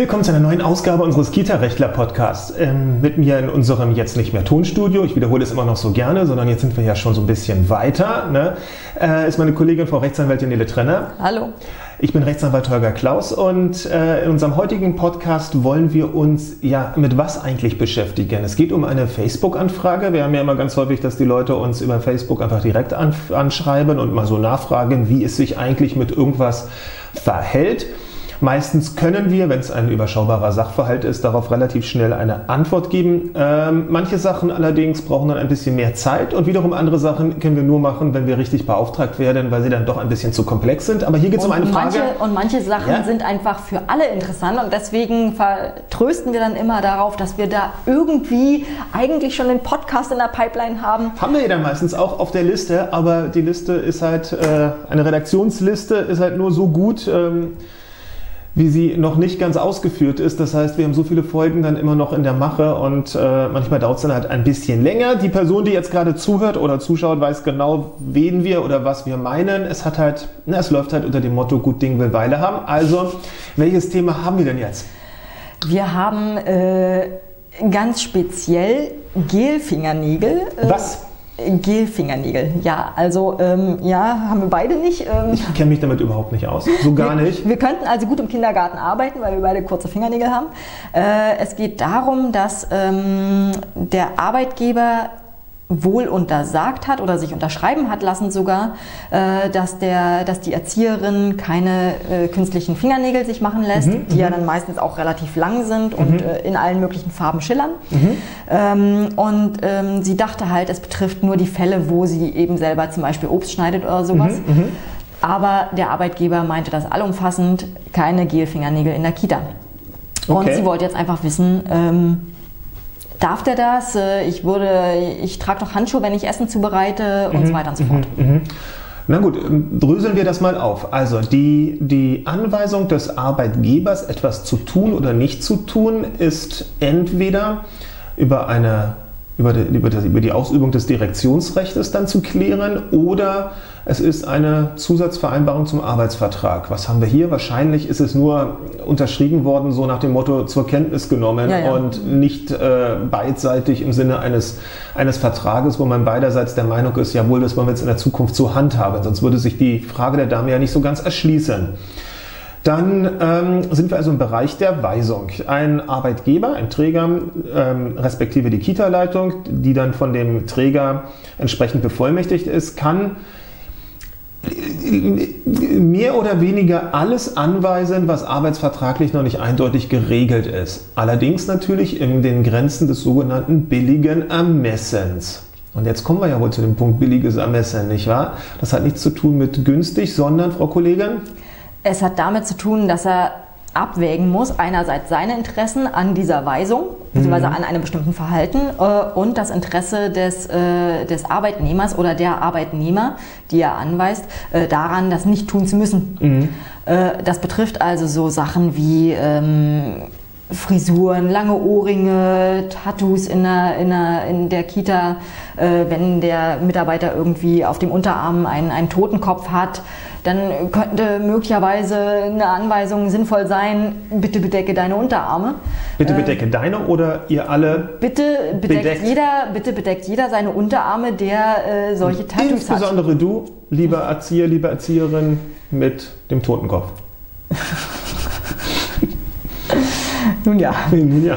Willkommen zu einer neuen Ausgabe unseres Kita-Rechtler-Podcasts. Ähm, mit mir in unserem jetzt nicht mehr Tonstudio, ich wiederhole es immer noch so gerne, sondern jetzt sind wir ja schon so ein bisschen weiter, ne? äh, ist meine Kollegin Frau Rechtsanwältin Nele Trenner. Hallo. Ich bin Rechtsanwalt Holger Klaus und äh, in unserem heutigen Podcast wollen wir uns ja mit was eigentlich beschäftigen. Es geht um eine Facebook-Anfrage. Wir haben ja immer ganz häufig, dass die Leute uns über Facebook einfach direkt an, anschreiben und mal so nachfragen, wie es sich eigentlich mit irgendwas verhält. Meistens können wir, wenn es ein überschaubarer Sachverhalt ist, darauf relativ schnell eine Antwort geben. Ähm, manche Sachen allerdings brauchen dann ein bisschen mehr Zeit und wiederum andere Sachen können wir nur machen, wenn wir richtig beauftragt werden, weil sie dann doch ein bisschen zu komplex sind. Aber hier geht es um eine Frage. Manche, und manche Sachen ja? sind einfach für alle interessant und deswegen vertrösten wir dann immer darauf, dass wir da irgendwie eigentlich schon den Podcast in der Pipeline haben. Haben wir ja dann meistens auch auf der Liste, aber die Liste ist halt, äh, eine Redaktionsliste ist halt nur so gut. Ähm, wie sie noch nicht ganz ausgeführt ist. Das heißt, wir haben so viele Folgen dann immer noch in der Mache und äh, manchmal dauert es dann halt ein bisschen länger. Die Person, die jetzt gerade zuhört oder zuschaut, weiß genau, wen wir oder was wir meinen. Es hat halt, na, es läuft halt unter dem Motto, gut Ding will Weile haben. Also, welches Thema haben wir denn jetzt? Wir haben äh, ganz speziell Gelfingernägel. Äh, was? Gelfingernägel, ja, also ähm, ja, haben wir beide nicht. Ähm, ich kenne mich damit überhaupt nicht aus, so gar wir, nicht. Wir könnten also gut im Kindergarten arbeiten, weil wir beide kurze Fingernägel haben. Äh, es geht darum, dass ähm, der Arbeitgeber wohl untersagt hat oder sich unterschreiben hat lassen sogar, äh, dass, der, dass die Erzieherin keine äh, künstlichen Fingernägel sich machen lässt, mhm, die ja mhm. dann meistens auch relativ lang sind und mhm. äh, in allen möglichen Farben schillern. Mhm. Ähm, und ähm, sie dachte halt, es betrifft nur die Fälle, wo sie eben selber zum Beispiel Obst schneidet oder sowas. Mhm, mhm. Aber der Arbeitgeber meinte das allumfassend, keine Gelfingernägel in der Kita. Okay. Und sie wollte jetzt einfach wissen, ähm, darf der das? Äh, ich würde, ich trage doch Handschuhe, wenn ich Essen zubereite und mhm. so weiter und so fort. Mhm. mhm. Na gut, ähm, dröseln wir das mal auf. Also die, die Anweisung des Arbeitgebers, etwas zu tun oder nicht zu tun, ist entweder über eine über die, über, das, über die Ausübung des Direktionsrechts dann zu klären oder es ist eine Zusatzvereinbarung zum Arbeitsvertrag. Was haben wir hier? Wahrscheinlich ist es nur unterschrieben worden, so nach dem Motto zur Kenntnis genommen ja, ja. und nicht äh, beidseitig im Sinne eines, eines Vertrages, wo man beiderseits der Meinung ist, jawohl, das wollen wir jetzt in der Zukunft so handhaben. Sonst würde sich die Frage der Dame ja nicht so ganz erschließen. Dann ähm, sind wir also im Bereich der Weisung. Ein Arbeitgeber, ein Träger, ähm, respektive die Kita-Leitung, die dann von dem Träger entsprechend bevollmächtigt ist, kann mehr oder weniger alles anweisen, was arbeitsvertraglich noch nicht eindeutig geregelt ist. Allerdings natürlich in den Grenzen des sogenannten billigen Ermessens. Und jetzt kommen wir ja wohl zu dem Punkt billiges Ermessen, nicht wahr? Das hat nichts zu tun mit günstig, sondern, Frau Kollegin? Es hat damit zu tun, dass er abwägen muss, einerseits seine Interessen an dieser Weisung, beziehungsweise mhm. an einem bestimmten Verhalten äh, und das Interesse des, äh, des Arbeitnehmers oder der Arbeitnehmer, die er anweist, äh, daran, das nicht tun zu müssen. Mhm. Äh, das betrifft also so Sachen wie ähm, Frisuren, lange Ohrringe, Tattoos in der, in der, in der Kita, äh, wenn der Mitarbeiter irgendwie auf dem Unterarm einen, einen Totenkopf hat, dann könnte möglicherweise eine Anweisung sinnvoll sein, bitte bedecke deine Unterarme. Bitte bedecke äh, deine oder ihr alle? Bitte bedeckt, bedeckt, Jeder, bitte bedeckt jeder seine Unterarme, der äh, solche Tattoos Insbesondere hat. Insbesondere du, lieber Erzieher, liebe Erzieherin mit dem Totenkopf. Nun ja. Nun ja.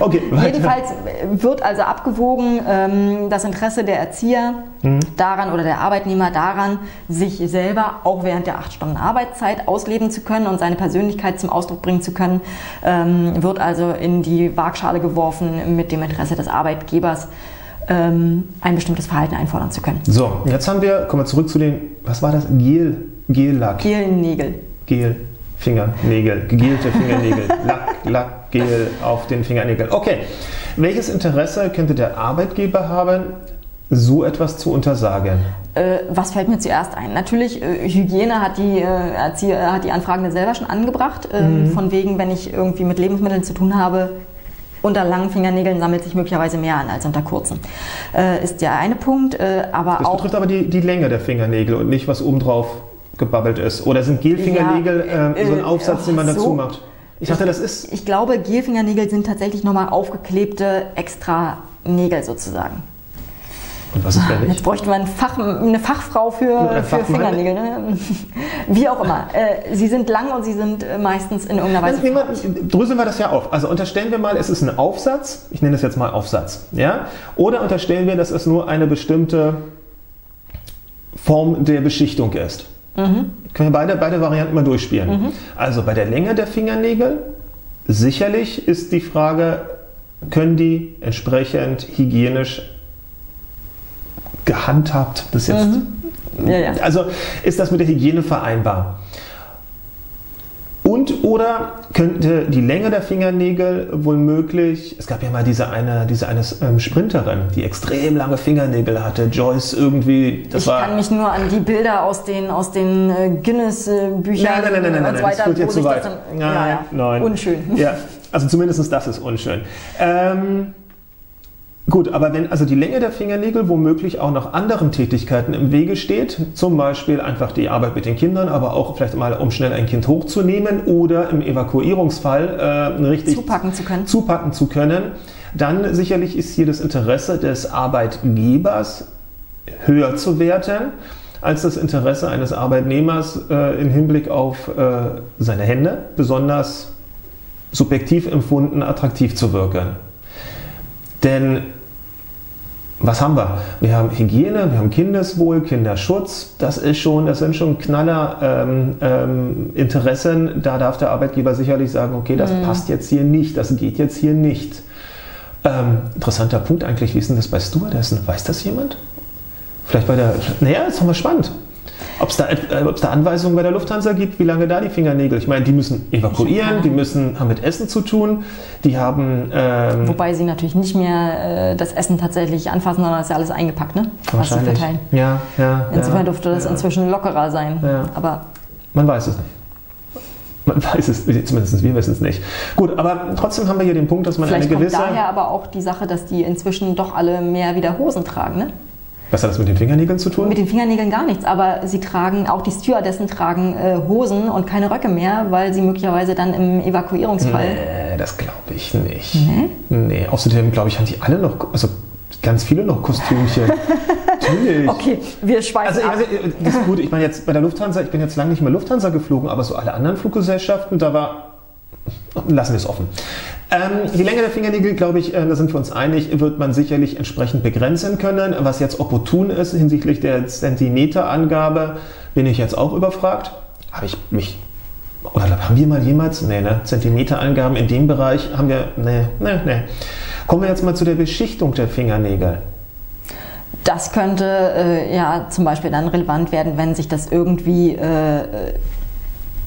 Okay, Jedenfalls wird also abgewogen ähm, das Interesse der Erzieher mhm. daran oder der Arbeitnehmer daran, sich selber auch während der acht Stunden Arbeitszeit ausleben zu können und seine Persönlichkeit zum Ausdruck bringen zu können, ähm, wird also in die Waagschale geworfen mit dem Interesse des Arbeitgebers ähm, ein bestimmtes Verhalten einfordern zu können. So, jetzt haben wir, kommen wir zurück zu den, was war das? Gel, Gel-Lack. Gelnägel. Gel. Fingernägel, gegelte Fingernägel, Lack, Lack, Gel auf den Fingernägeln. Okay, welches Interesse könnte der Arbeitgeber haben, so etwas zu untersagen? Äh, was fällt mir zuerst ein? Natürlich, äh, Hygiene hat die, äh, Erzieher, hat die Anfragende selber schon angebracht. Ähm, mhm. Von wegen, wenn ich irgendwie mit Lebensmitteln zu tun habe, unter langen Fingernägeln sammelt sich möglicherweise mehr an als unter kurzen. Äh, ist der eine Punkt. Äh, aber das auch betrifft aber die, die Länge der Fingernägel und nicht was obendrauf gebabbelt ist. Oder sind Gelfingernägel ja, äh, so ein Aufsatz, den man dazu so, macht? Ich dachte, das ist. Ich glaube, Gelfingernägel sind tatsächlich nochmal aufgeklebte extra Nägel sozusagen. Und was ist Jetzt nicht? bräuchte man Fach, eine Fachfrau für, für. Fingernägel. Ne? Wie auch immer. Äh, sie sind lang und sie sind äh, meistens in irgendeiner Weise. Wir, dröseln wir das ja auf. Also unterstellen wir mal, es ist ein Aufsatz. Ich nenne es jetzt mal Aufsatz. Ja? Oder unterstellen wir, dass es nur eine bestimmte Form der Beschichtung ist. Können wir beide, beide Varianten mal durchspielen. Also bei der Länge der Fingernägel, sicherlich ist die Frage, können die entsprechend hygienisch gehandhabt, das jetzt ja, ja. also ist das mit der Hygiene vereinbar? Und oder könnte die Länge der Fingernägel wohl möglich, es gab ja mal diese eine, diese eine ähm, Sprinterin, die extrem lange Fingernägel hatte, Joyce irgendwie, das ich war... kann mich nur an die Bilder aus den, aus den äh, Guinness-Büchern Nein, nein, nein, nein, nein, und nein, so das weiter, führt wo jetzt zu weit. das dann, Nein, ja, ja, nein. unschön. Ja, also zumindest das ist unschön. Ähm, gut, aber wenn also die Länge der Fingernägel womöglich auch noch anderen Tätigkeiten im Wege steht, zum Beispiel einfach die Arbeit mit den Kindern, aber auch vielleicht mal, um schnell ein Kind hochzunehmen oder im Evakuierungsfall äh, richtig Zupacken zu können. zupacken zu können, dann sicherlich ist hier das Interesse des Arbeitgebers höher zu werten als das Interesse eines Arbeitnehmers äh, im Hinblick auf äh, seine Hände, besonders subjektiv empfunden attraktiv zu wirken. Denn was haben wir? Wir haben Hygiene, wir haben Kindeswohl, Kinderschutz. Das ist schon, das sind schon knaller ähm, ähm, Interessen. Da darf der Arbeitgeber sicherlich sagen, okay, das passt jetzt hier nicht, das geht jetzt hier nicht. Ähm, interessanter Punkt eigentlich, wie ist denn das bei Stewardessen? Weiß das jemand? Vielleicht bei der. Naja, ist doch mal spannend. Ob es da, äh, ob's da Anweisungen bei der Lufthansa gibt, wie lange da die Fingernägel? Ich meine, die müssen evakuieren, die müssen haben mit Essen zu tun, die haben. Ähm, Wobei sie natürlich nicht mehr äh, das Essen tatsächlich anfassen, sondern das ist ja alles eingepackt, ne? Was sie wahrscheinlich. verteilen. Ja, ja. Insofern ja, dürfte das ja. inzwischen lockerer sein. Ja. Aber Man weiß es nicht. Man weiß es, zumindest wir wissen es nicht. Gut, aber trotzdem haben wir hier den Punkt, dass man vielleicht eine kommt gewisse. daher aber auch die Sache, dass die inzwischen doch alle mehr wieder Hosen tragen, ne? Was hat das mit den Fingernägeln zu tun? Mit den Fingernägeln gar nichts, aber sie tragen, auch die Stewardessen tragen äh, Hosen und keine Röcke mehr, weil sie möglicherweise dann im Evakuierungsfall. Nee, das glaube ich nicht. Nee? Nee, außerdem glaube ich, haben die alle noch, also ganz viele noch Kostümchen. Natürlich. Okay, wir schweifen Also, ab. also das ist gut, ich meine jetzt bei der Lufthansa, ich bin jetzt lange nicht mehr Lufthansa geflogen, aber so alle anderen Fluggesellschaften, da war, lassen wir es offen. Ähm, die Länge der Fingernägel, glaube ich, äh, da sind wir uns einig, wird man sicherlich entsprechend begrenzen können. Was jetzt opportun ist hinsichtlich der Zentimeterangabe, bin ich jetzt auch überfragt. Habe ich mich, oder haben wir mal jemals, nee, ne, Zentimeterangaben in dem Bereich haben wir, nee, nee, nee. Kommen wir jetzt mal zu der Beschichtung der Fingernägel. Das könnte äh, ja zum Beispiel dann relevant werden, wenn sich das irgendwie äh,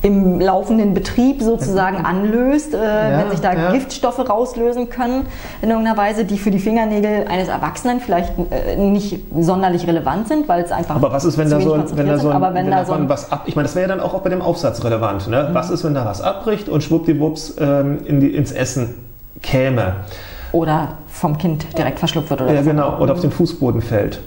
im laufenden Betrieb sozusagen anlöst, äh, wenn sich da ja. Giftstoffe rauslösen können in irgendeiner Weise, die für die Fingernägel eines Erwachsenen vielleicht äh, nicht sonderlich relevant sind, weil es einfach Aber was ist, wenn da so ein, wenn da so ein, wenn, da so ein, was ab, ich meine, das wäre ja dann auch, auch bei dem Aufsatz relevant. Ne? Was ist, wenn da was abbricht und schwuppdiwupps ähm, in die, ins Essen käme? oder vom Kind direkt verschluckt wird oder Ja, genau, oder auf den Fußboden fällt.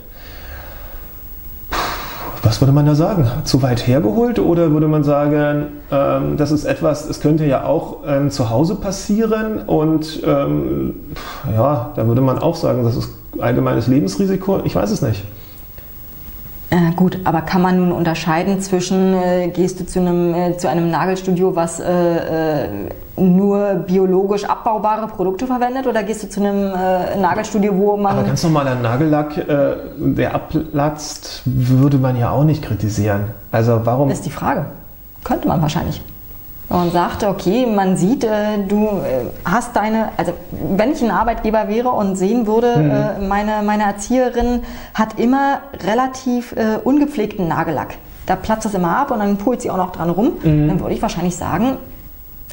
Was würde man da sagen? Zu weit hergeholt oder würde man sagen, ähm, das ist etwas, es könnte ja auch ähm, zu Hause passieren und ähm, ja, da würde man auch sagen, das ist allgemeines Lebensrisiko. Ich weiß es nicht. Äh, gut, aber kann man nun unterscheiden zwischen, äh, gehst du zu einem, äh, zu einem Nagelstudio, was äh, äh, nur biologisch abbaubare Produkte verwendet, oder gehst du zu einem äh, Nagelstudio, wo man. Aber ganz normaler Nagellack, äh, der abplatzt, würde man ja auch nicht kritisieren. Also warum? ist die Frage. Könnte man wahrscheinlich. Und sagte, okay, man sieht, äh, du äh, hast deine, also wenn ich ein Arbeitgeber wäre und sehen würde, Mhm. äh, meine, meine Erzieherin hat immer relativ äh, ungepflegten Nagellack. Da platzt das immer ab und dann pult sie auch noch dran rum. Mhm. Dann würde ich wahrscheinlich sagen,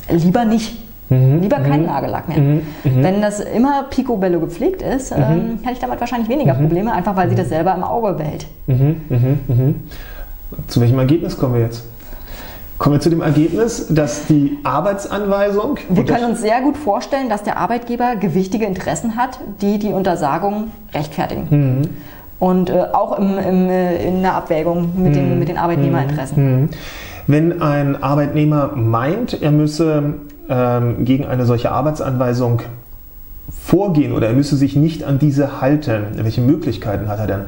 lieber nicht. Mhm. Lieber keinen Nagellack mehr. Wenn das immer picobello gepflegt ist, Mhm. ähm, hätte ich damit wahrscheinlich weniger Probleme, einfach weil sie das selber im Auge behält. Mhm, mhm, mhm. Zu welchem Ergebnis kommen wir jetzt? Kommen wir zu dem Ergebnis, dass die Arbeitsanweisung. Wir können uns sehr gut vorstellen, dass der Arbeitgeber gewichtige Interessen hat, die die Untersagung rechtfertigen. Mhm. Und äh, auch im, im, äh, in der Abwägung mit, den, mit den Arbeitnehmerinteressen. Mhm. Wenn ein Arbeitnehmer meint, er müsse ähm, gegen eine solche Arbeitsanweisung vorgehen oder er müsse sich nicht an diese halten? Welche Möglichkeiten hat er denn?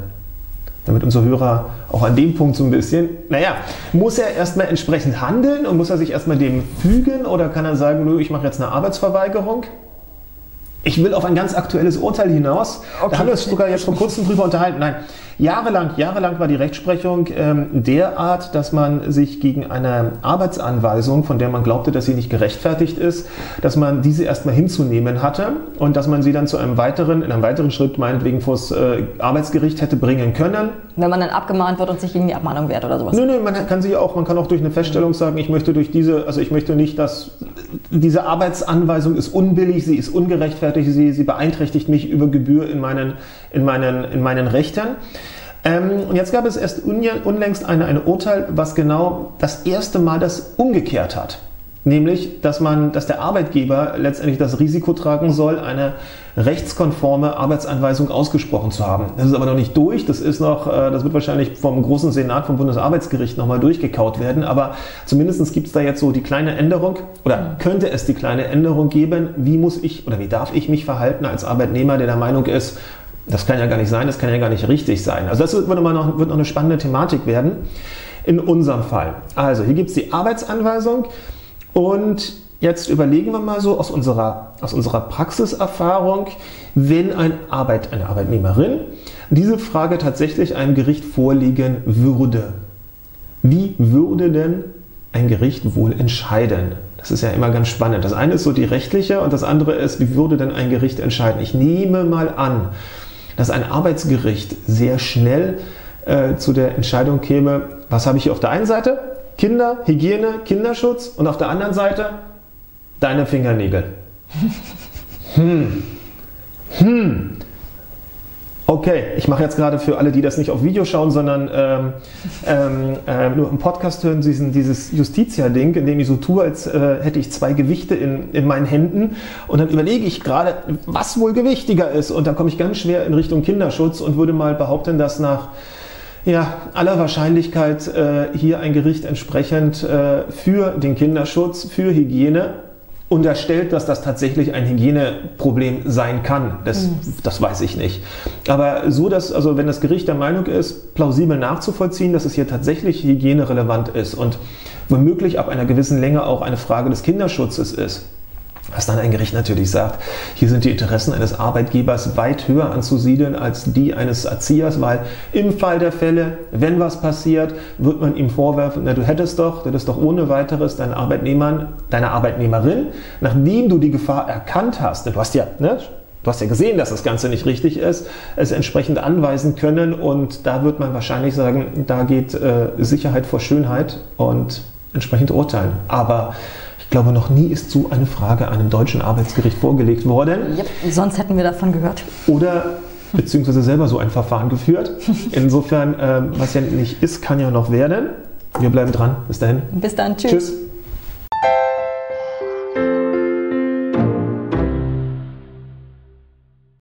Damit unsere Hörer auch an dem Punkt so ein bisschen, naja, muss er erstmal entsprechend handeln und muss er sich erstmal dem fügen oder kann er sagen, nö, ich mache jetzt eine Arbeitsverweigerung? Ich will auf ein ganz aktuelles Urteil hinaus. Okay. Da haben wir uns sogar jetzt vor kurzem drüber unterhalten. Nein, Jahrelang, jahrelang war die Rechtsprechung ähm, derart, dass man sich gegen eine Arbeitsanweisung, von der man glaubte, dass sie nicht gerechtfertigt ist, dass man diese erstmal hinzunehmen hatte und dass man sie dann zu einem weiteren, in einem weiteren Schritt meinetwegen vor das äh, Arbeitsgericht hätte bringen können. Wenn man dann abgemahnt wird und sich gegen die Abmahnung wehrt oder sowas. Nö, nö, man kann sich auch, man kann auch durch eine Feststellung sagen, ich möchte durch diese, also ich möchte nicht, dass diese Arbeitsanweisung ist unbillig, sie ist ungerechtfertigt, sie, sie beeinträchtigt mich über Gebühr in meinen, in meinen, in meinen Rechten. Ähm, und jetzt gab es erst unlängst ein eine Urteil, was genau das erste Mal das umgekehrt hat. Nämlich, dass, man, dass der Arbeitgeber letztendlich das Risiko tragen soll, eine rechtskonforme Arbeitsanweisung ausgesprochen zu haben. Das ist aber noch nicht durch. Das ist noch, äh, das wird wahrscheinlich vom großen Senat vom Bundesarbeitsgericht nochmal durchgekaut werden. Aber zumindest gibt es da jetzt so die kleine Änderung oder könnte es die kleine Änderung geben, wie muss ich oder wie darf ich mich verhalten als Arbeitnehmer, der der Meinung ist, das kann ja gar nicht sein, das kann ja gar nicht richtig sein. Also das wird noch, wird noch eine spannende Thematik werden in unserem Fall. Also hier gibt es die Arbeitsanweisung und jetzt überlegen wir mal so aus unserer, aus unserer Praxiserfahrung, wenn ein Arbeit, eine Arbeitnehmerin diese Frage tatsächlich einem Gericht vorliegen würde. Wie würde denn ein Gericht wohl entscheiden? Das ist ja immer ganz spannend. Das eine ist so die rechtliche und das andere ist, wie würde denn ein Gericht entscheiden? Ich nehme mal an, dass ein Arbeitsgericht sehr schnell äh, zu der Entscheidung käme, was habe ich hier auf der einen Seite? Kinder, Hygiene, Kinderschutz und auf der anderen Seite deine Fingernägel. Hm. Hm. Okay, ich mache jetzt gerade für alle, die das nicht auf Video schauen, sondern ähm, ähm, äh, nur im Podcast hören, diesen, dieses Justitia-Ding, in dem ich so tue, als äh, hätte ich zwei Gewichte in, in meinen Händen. Und dann überlege ich gerade, was wohl gewichtiger ist. Und da komme ich ganz schwer in Richtung Kinderschutz und würde mal behaupten, dass nach ja, aller Wahrscheinlichkeit äh, hier ein Gericht entsprechend äh, für den Kinderschutz, für Hygiene unterstellt, dass das tatsächlich ein Hygieneproblem sein kann. Das, mhm. das weiß ich nicht. Aber so, dass, also wenn das Gericht der Meinung ist, plausibel nachzuvollziehen, dass es hier tatsächlich hygienerelevant ist und womöglich ab einer gewissen Länge auch eine Frage des Kinderschutzes ist, was dann ein Gericht natürlich sagt, hier sind die Interessen eines Arbeitgebers weit höher anzusiedeln als die eines Erziehers, weil im Fall der Fälle, wenn was passiert, wird man ihm vorwerfen, na, du hättest doch, du hättest doch ohne weiteres deinen Arbeitnehmern, deiner Arbeitnehmerin, nachdem du die Gefahr erkannt hast, du hast ja, ne, du hast ja gesehen, dass das Ganze nicht richtig ist, es entsprechend anweisen können und da wird man wahrscheinlich sagen, da geht äh, Sicherheit vor Schönheit und entsprechend urteilen. Aber ich glaube, noch nie ist so eine Frage einem deutschen Arbeitsgericht vorgelegt worden. Yep, sonst hätten wir davon gehört. Oder beziehungsweise selber so ein Verfahren geführt. Insofern, ähm, was ja nicht ist, kann ja noch werden. Wir bleiben dran. Bis dahin. Bis dann. Tschüss. Tschüss.